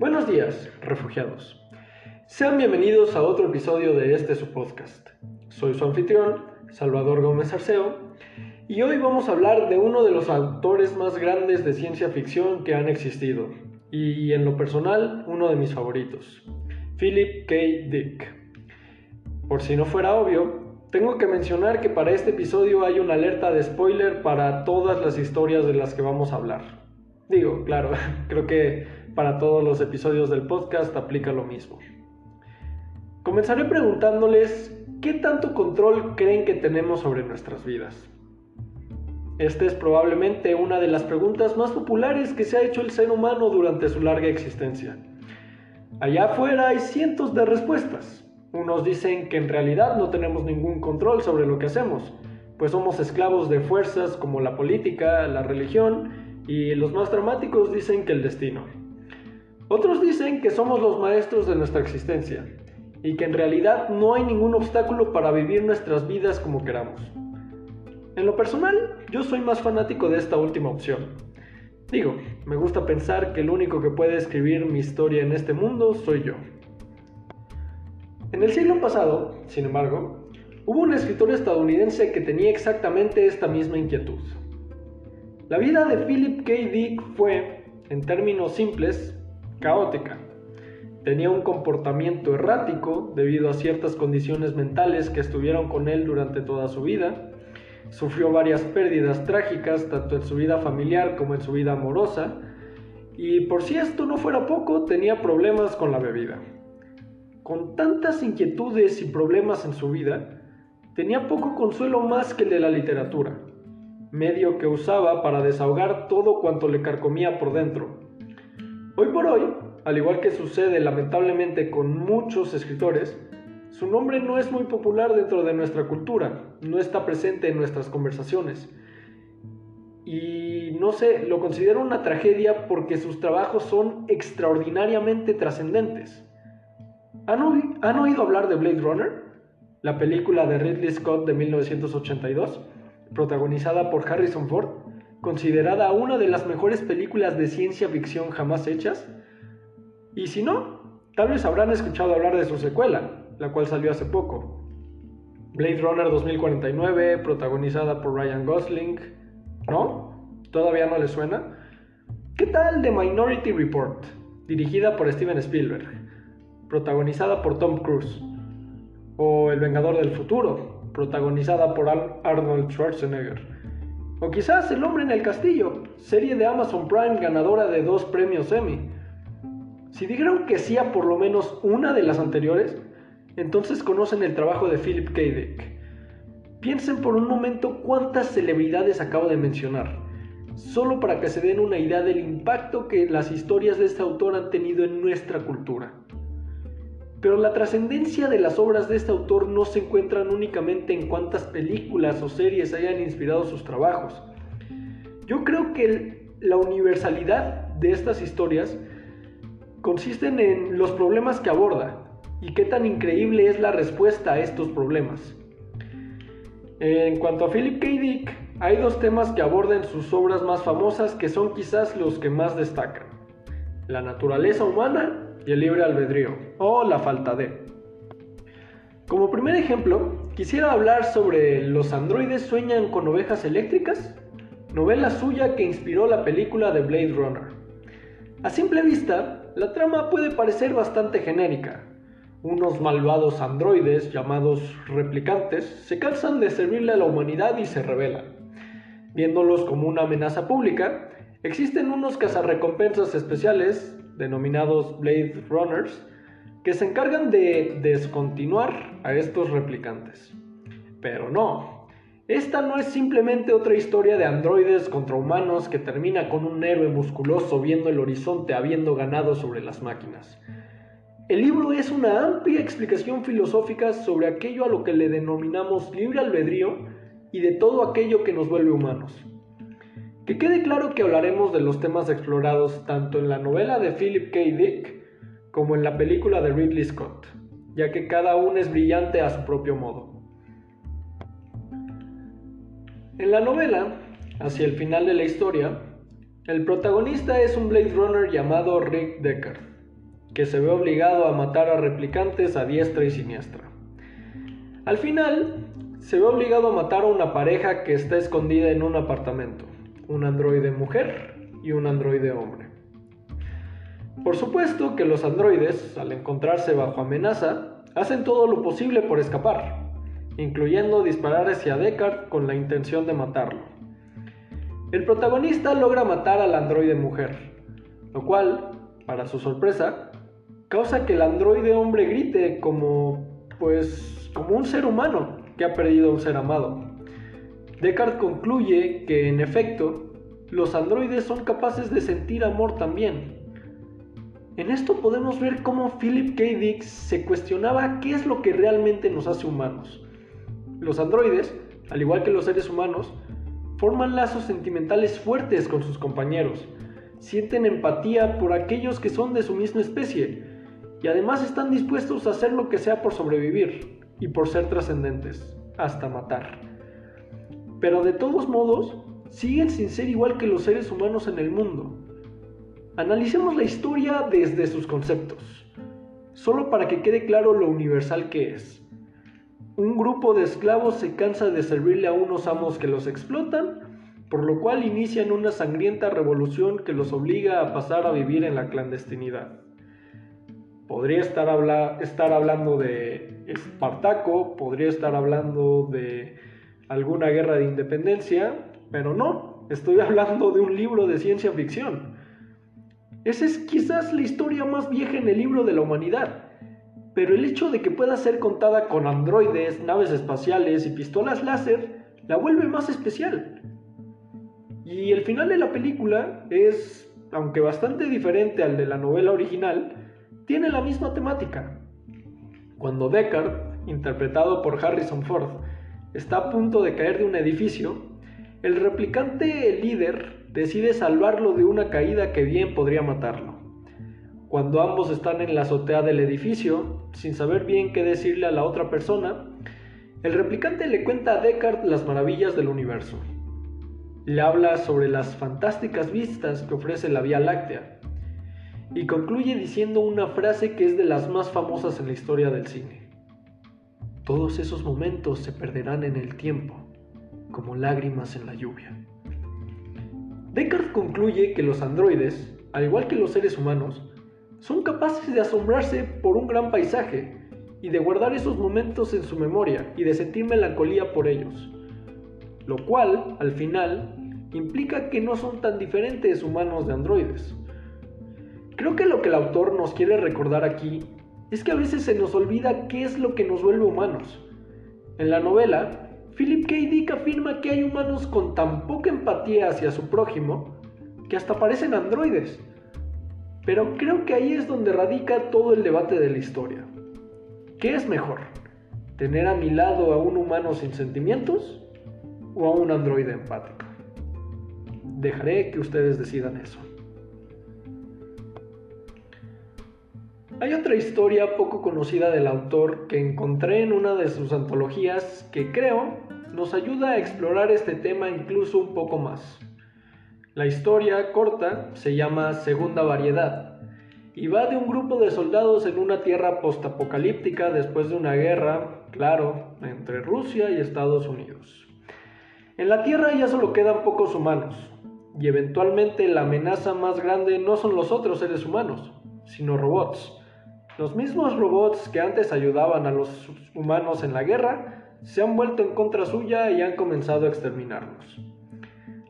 Buenos días, refugiados. Sean bienvenidos a otro episodio de este su podcast. Soy su anfitrión, Salvador Gómez Arceo, y hoy vamos a hablar de uno de los autores más grandes de ciencia ficción que han existido, y en lo personal, uno de mis favoritos, Philip K. Dick. Por si no fuera obvio, tengo que mencionar que para este episodio hay una alerta de spoiler para todas las historias de las que vamos a hablar. Digo, claro, creo que para todos los episodios del podcast aplica lo mismo. Comenzaré preguntándoles qué tanto control creen que tenemos sobre nuestras vidas. Esta es probablemente una de las preguntas más populares que se ha hecho el ser humano durante su larga existencia. Allá afuera hay cientos de respuestas. Unos dicen que en realidad no tenemos ningún control sobre lo que hacemos, pues somos esclavos de fuerzas como la política, la religión y los más dramáticos dicen que el destino. Otros dicen que somos los maestros de nuestra existencia y que en realidad no hay ningún obstáculo para vivir nuestras vidas como queramos. En lo personal, yo soy más fanático de esta última opción. Digo, me gusta pensar que el único que puede escribir mi historia en este mundo soy yo. En el siglo pasado, sin embargo, hubo un escritor estadounidense que tenía exactamente esta misma inquietud. La vida de Philip K. Dick fue, en términos simples, caótica. Tenía un comportamiento errático debido a ciertas condiciones mentales que estuvieron con él durante toda su vida. Sufrió varias pérdidas trágicas tanto en su vida familiar como en su vida amorosa. Y por si esto no fuera poco, tenía problemas con la bebida. Con tantas inquietudes y problemas en su vida, tenía poco consuelo más que el de la literatura, medio que usaba para desahogar todo cuanto le carcomía por dentro. Hoy por hoy, al igual que sucede lamentablemente con muchos escritores, su nombre no es muy popular dentro de nuestra cultura, no está presente en nuestras conversaciones. Y no sé, lo considero una tragedia porque sus trabajos son extraordinariamente trascendentes. ¿Han, oído hablar de Blade Runner? La película de Ridley Scott de 1982, protagonizada por Harrison Ford, considerada una de las mejores películas de ciencia ficción jamás hechas. Y si no, tal vez habrán escuchado hablar de su secuela, la cual salió hace poco. Blade Runner 2049, protagonizada por Ryan Gosling. ¿No? ¿Todavía no le suena? ¿Qué tal The Minority Report, dirigida por Steven Spielberg? protagonizada por Tom Cruise, o El Vengador del Futuro, protagonizada por Arnold Schwarzenegger, o quizás El Hombre en el Castillo, serie de Amazon Prime ganadora de dos premios Emmy. Si dijeron que sí a por lo menos una de las anteriores, entonces conocen el trabajo de Philip K. Dick. Piensen por un momento cuántas celebridades acabo de mencionar, solo para que se den una idea del impacto que las historias de este autor han tenido en nuestra cultura. Pero la trascendencia de las obras de este autor no se encuentran únicamente en cuántas películas o series hayan inspirado sus trabajos. Yo creo que la universalidad de estas historias consisten en los problemas que aborda y qué tan increíble es la respuesta a estos problemas. En cuanto a Philip K. Dick, hay dos temas que abordan sus obras más famosas que son quizás los que más destacan. La naturaleza humana y el libre albedrío, o la falta de. Como primer ejemplo, quisiera hablar sobre Los androides sueñan con ovejas eléctricas, novela suya que inspiró la película de Blade Runner. A simple vista, la trama puede parecer bastante genérica. Unos malvados androides llamados replicantes se cansan de servirle a la humanidad y se rebelan. Viéndolos como una amenaza pública, existen unos cazarrecompensas especiales denominados Blade Runners, que se encargan de descontinuar a estos replicantes. Pero no, esta no es simplemente otra historia de androides contra humanos que termina con un héroe musculoso viendo el horizonte habiendo ganado sobre las máquinas. El libro es una amplia explicación filosófica sobre aquello a lo que le denominamos libre albedrío y de todo aquello que nos vuelve humanos. Que quede claro que hablaremos de los temas explorados tanto en la novela de Philip K. Dick como en la película de Ridley Scott, ya que cada uno es brillante a su propio modo. En la novela, hacia el final de la historia, el protagonista es un Blade Runner llamado Rick Deckard, que se ve obligado a matar a replicantes a diestra y siniestra. Al final, se ve obligado a matar a una pareja que está escondida en un apartamento, un androide mujer y un androide hombre. Por supuesto que los androides, al encontrarse bajo amenaza, hacen todo lo posible por escapar, incluyendo disparar hacia Deckard con la intención de matarlo. El protagonista logra matar al androide mujer, lo cual, para su sorpresa, causa que el androide hombre grite como, pues, como un ser humano que ha perdido un ser amado. Deckard concluye que, en efecto, los androides son capaces de sentir amor también. En esto podemos ver cómo Philip K. Dick se cuestionaba qué es lo que realmente nos hace humanos. Los androides, al igual que los seres humanos, forman lazos sentimentales fuertes con sus compañeros, sienten empatía por aquellos que son de su misma especie y además están dispuestos a hacer lo que sea por sobrevivir y por ser trascendentes, hasta matar. Pero de todos modos, siguen sin ser igual que los seres humanos en el mundo. Analicemos la historia desde sus conceptos, solo para que quede claro lo universal que es. Un grupo de esclavos se cansa de servirle a unos amos que los explotan, por lo cual inician una sangrienta revolución que los obliga a pasar a vivir en la clandestinidad. Podría estar, estar hablando de Espartaco, podría estar hablando de alguna guerra de independencia, pero no, estoy hablando de un libro de ciencia ficción. Esa es quizás la historia más vieja en el libro de la humanidad pero el hecho de que pueda ser contada con androides, naves espaciales y pistolas láser la vuelve más especial. Y el final de la película es, aunque bastante diferente al de la novela original, tiene la misma temática. Cuando Deckard, interpretado por Harrison Ford, está a punto de caer de un edificio, el replicante líder decide salvarlo de una caída que bien podría matarlo. Cuando ambos están en la azotea del edificio, sin saber bien qué decirle a la otra persona, el replicante le cuenta a Deckard las maravillas del universo. Le habla sobre las fantásticas vistas que ofrece la Vía Láctea y concluye diciendo una frase que es de las más famosas en la historia del cine. Todos esos momentos se perderán en el tiempo, como lágrimas en la lluvia. Deckard concluye que los androides, al igual que los seres humanos, son capaces de asombrarse por un gran paisaje y de guardar esos momentos en su memoria y de sentir melancolía por ellos. Lo cual, al final, implica que no son tan diferentes humanos de androides. Creo que lo que el autor nos quiere recordar aquí es que a veces se nos olvida qué es lo que nos vuelve humanos. En la novela, Philip K. Dick afirma que hay humanos con tan poca empatía hacia su prójimo que hasta parecen androides. Pero creo que ahí es donde radica todo el debate de la historia. ¿Qué es mejor? ¿Tener a mi lado a un humano sin sentimientos o a un androide empático? Dejaré que ustedes decidan eso. Hay otra historia poco conocida del autor que encontré en una de sus antologías que creo nos ayuda a explorar este tema incluso un poco más. La historia corta se llama Segunda Variedad y va de un grupo de soldados en una tierra postapocalíptica después de una guerra, claro, entre Rusia y Estados Unidos. En la Tierra ya solo quedan pocos humanos y eventualmente la amenaza más grande no son los otros seres humanos, sino robots. Los mismos robots que antes ayudaban a los humanos en la guerra se han vuelto en contra suya y han comenzado a exterminarlos.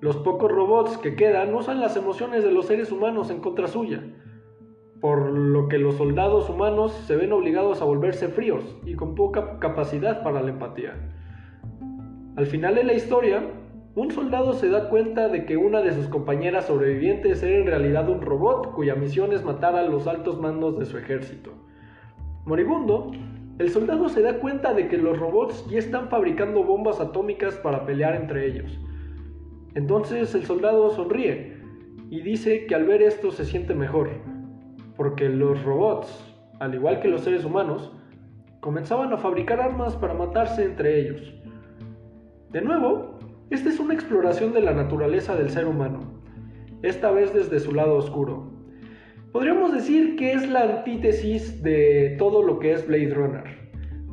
Los pocos robots que quedan usan las emociones de los seres humanos en contra suya, por lo que los soldados humanos se ven obligados a volverse fríos y con poca capacidad para la empatía. Al final de la historia, un soldado se da cuenta de que una de sus compañeras sobrevivientes era en realidad un robot cuya misión es matar a los altos mandos de su ejército. Moribundo, el soldado se da cuenta de que los robots ya están fabricando bombas atómicas para pelear entre ellos entonces el soldado sonríe y dice que al ver esto se siente mejor, porque los robots, al igual que los seres humanos, comenzaban a fabricar armas para matarse entre ellos. De nuevo, esta es una exploración de la naturaleza del ser humano, esta vez desde su lado oscuro. Podríamos decir que es la antítesis de todo lo que es Blade Runner,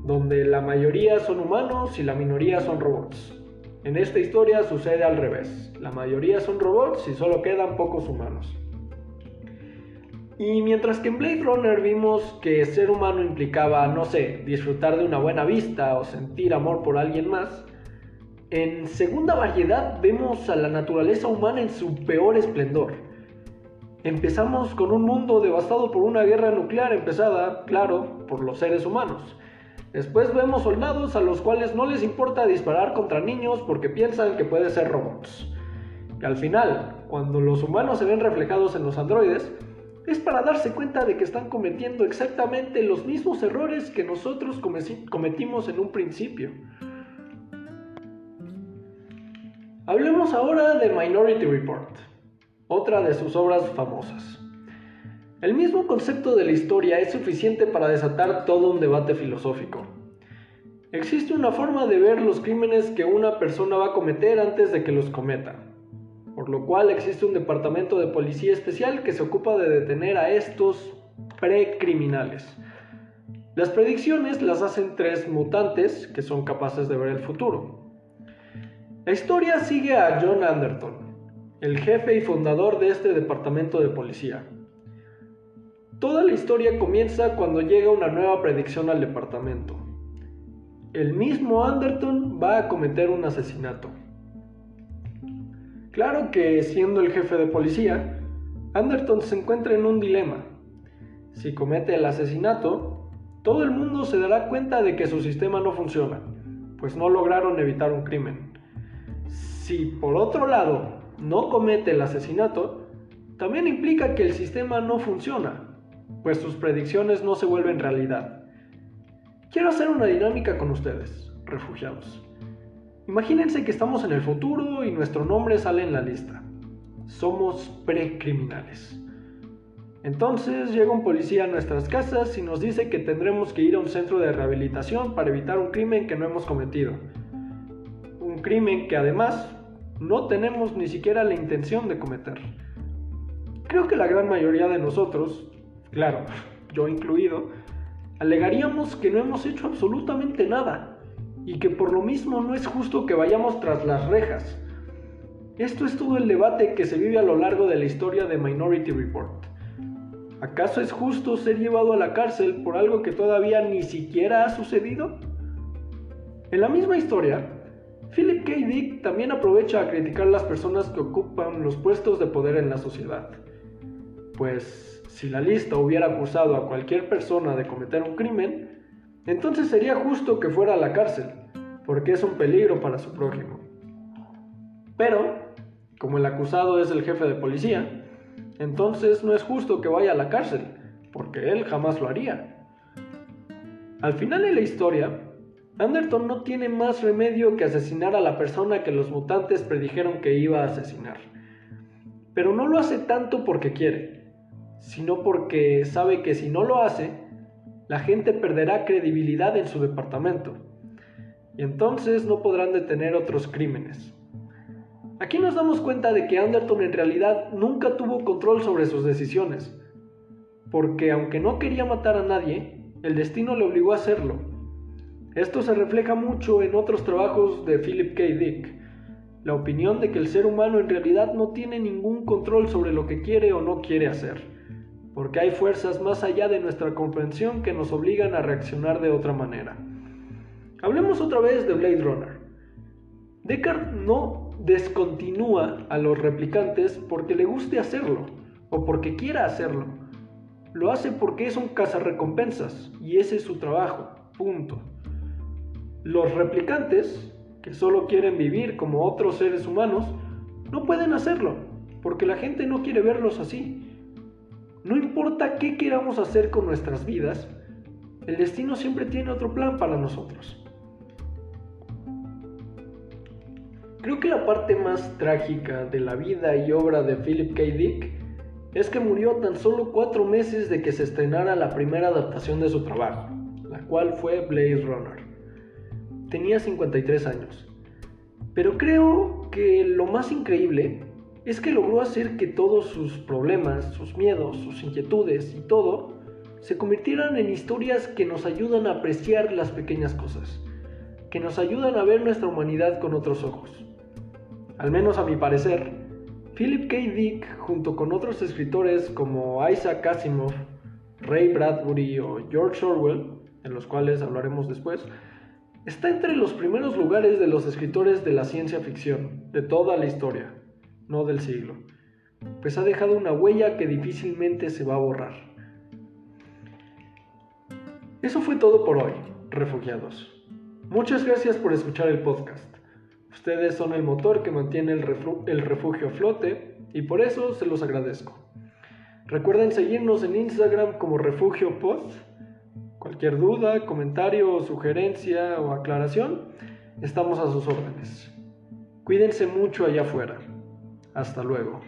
donde la mayoría son humanos y la minoría son robots. En esta historia sucede al revés, la mayoría son robots y solo quedan pocos humanos. Y mientras que en Blade Runner vimos que ser humano implicaba, no sé, disfrutar de una buena vista o sentir amor por alguien más, en segunda variedad vemos a la naturaleza humana en su peor esplendor. Empezamos con un mundo devastado por una guerra nuclear empezada, claro, por los seres humanos. Después vemos soldados a los cuales no les importa disparar contra niños porque piensan que pueden ser robots. Y al final, cuando los humanos se ven reflejados en los androides, es para darse cuenta de que están cometiendo exactamente los mismos errores que nosotros cometimos en un principio. Hablemos ahora de Minority Report, otra de sus obras famosas. El mismo concepto de la historia es suficiente para desatar todo un debate filosófico. Existe una forma de ver los crímenes que una persona va a cometer antes de que los cometa, por lo cual existe un departamento de policía especial que se ocupa de detener a estos precriminales. Las predicciones las hacen tres mutantes que son capaces de ver el futuro. La historia sigue a John Anderton, el jefe y fundador de este departamento de policía. Toda la historia comienza cuando llega una nueva predicción al departamento. El mismo Anderton va a cometer un asesinato. Claro que siendo el jefe de policía, Anderton se encuentra en un dilema. Si comete el asesinato, todo el mundo se dará cuenta de que su sistema no funciona, pues no lograron evitar un crimen. Si por otro lado no comete el asesinato, también implica que el sistema no funciona, pues sus predicciones no se vuelven realidad. Quiero hacer una dinámica con ustedes, refugiados. Imagínense que estamos en el futuro y nuestro nombre sale en la lista. Somos precriminales. Entonces llega un policía a nuestras casas y nos dice que tendremos que ir a un centro de rehabilitación para evitar un crimen que no hemos cometido. Un crimen que además no tenemos ni siquiera la intención de cometer. Creo que la gran mayoría de nosotros, claro, yo incluido, alegaríamos que no hemos hecho absolutamente nada y que por lo mismo no es justo que vayamos tras las rejas. Esto es todo el debate que se vive a lo largo de la historia de Minority Report. ¿Acaso es justo ser llevado a la cárcel por algo que todavía ni siquiera ha sucedido? En la misma historia, Philip K. Dick también aprovecha a criticar las personas que ocupan los puestos de poder en la sociedad. Pues si la lista hubiera acusado a cualquier persona de cometer un crimen, entonces sería justo que fuera a la cárcel, porque es un peligro para su prójimo. Pero, como el acusado es el jefe de policía, entonces no es justo que vaya a la cárcel, porque él jamás lo haría. Al final de la historia, Anderton no tiene más remedio que asesinar a la persona que los mutantes predijeron que iba a asesinar. Pero no lo hace tanto porque quiere, sino porque sabe que si no lo hace, la gente perderá credibilidad en su departamento. Y entonces no podrán detener otros crímenes. Aquí nos damos cuenta de que Anderton en realidad nunca tuvo control sobre sus decisiones, porque aunque no quería matar a nadie, el destino le obligó a hacerlo esto se refleja mucho en otros trabajos de Philip K. Dick, la opinión de que el ser humano en realidad no tiene ningún control sobre lo que quiere o no quiere hacer, porque hay fuerzas más allá de nuestra comprensión que nos obligan a reaccionar de otra manera. Hablemos otra vez de Blade Runner. Deckard no descontinúa a los replicantes porque le guste hacerlo o porque quiera hacerlo. Lo hace porque es un cazarrecompensas y ese es su trabajo. Punto. Los replicantes, que solo quieren vivir como otros seres humanos, no pueden hacerlo, porque la gente no quiere verlos así. No importa qué queramos hacer con nuestras vidas, el destino siempre tiene otro plan para nosotros. Creo que la parte más trágica de la vida y obra de Philip K. Dick es que murió tan solo cuatro meses de que se estrenara la primera adaptación de su trabajo, la cual fue Blade Runner. Tenía 53 años. Pero creo que lo más increíble es que logró hacer que todos sus problemas, sus miedos, sus inquietudes y todo se convirtieran en historias que nos ayudan a apreciar las pequeñas cosas, que nos ayudan a ver nuestra humanidad con otros ojos. Al menos a mi parecer, Philip K. Dick, junto con otros escritores como Isaac Asimov, Ray Bradbury o George Orwell, en los cuales hablaremos después, está entre los primeros lugares de los escritores de la ciencia ficción, de toda la historia, no del siglo, pues ha dejado una huella que difícilmente se va a borrar. Eso fue todo por hoy, refugiados. Muchas gracias por escuchar el podcast. Ustedes son el motor que mantiene el, refugio a flote y por eso se los agradezco. Recuerden seguirnos en Instagram como Refugio Pod. Cualquier duda, comentario, sugerencia o aclaración, estamos a sus órdenes. Cuídense mucho allá afuera. Hasta luego.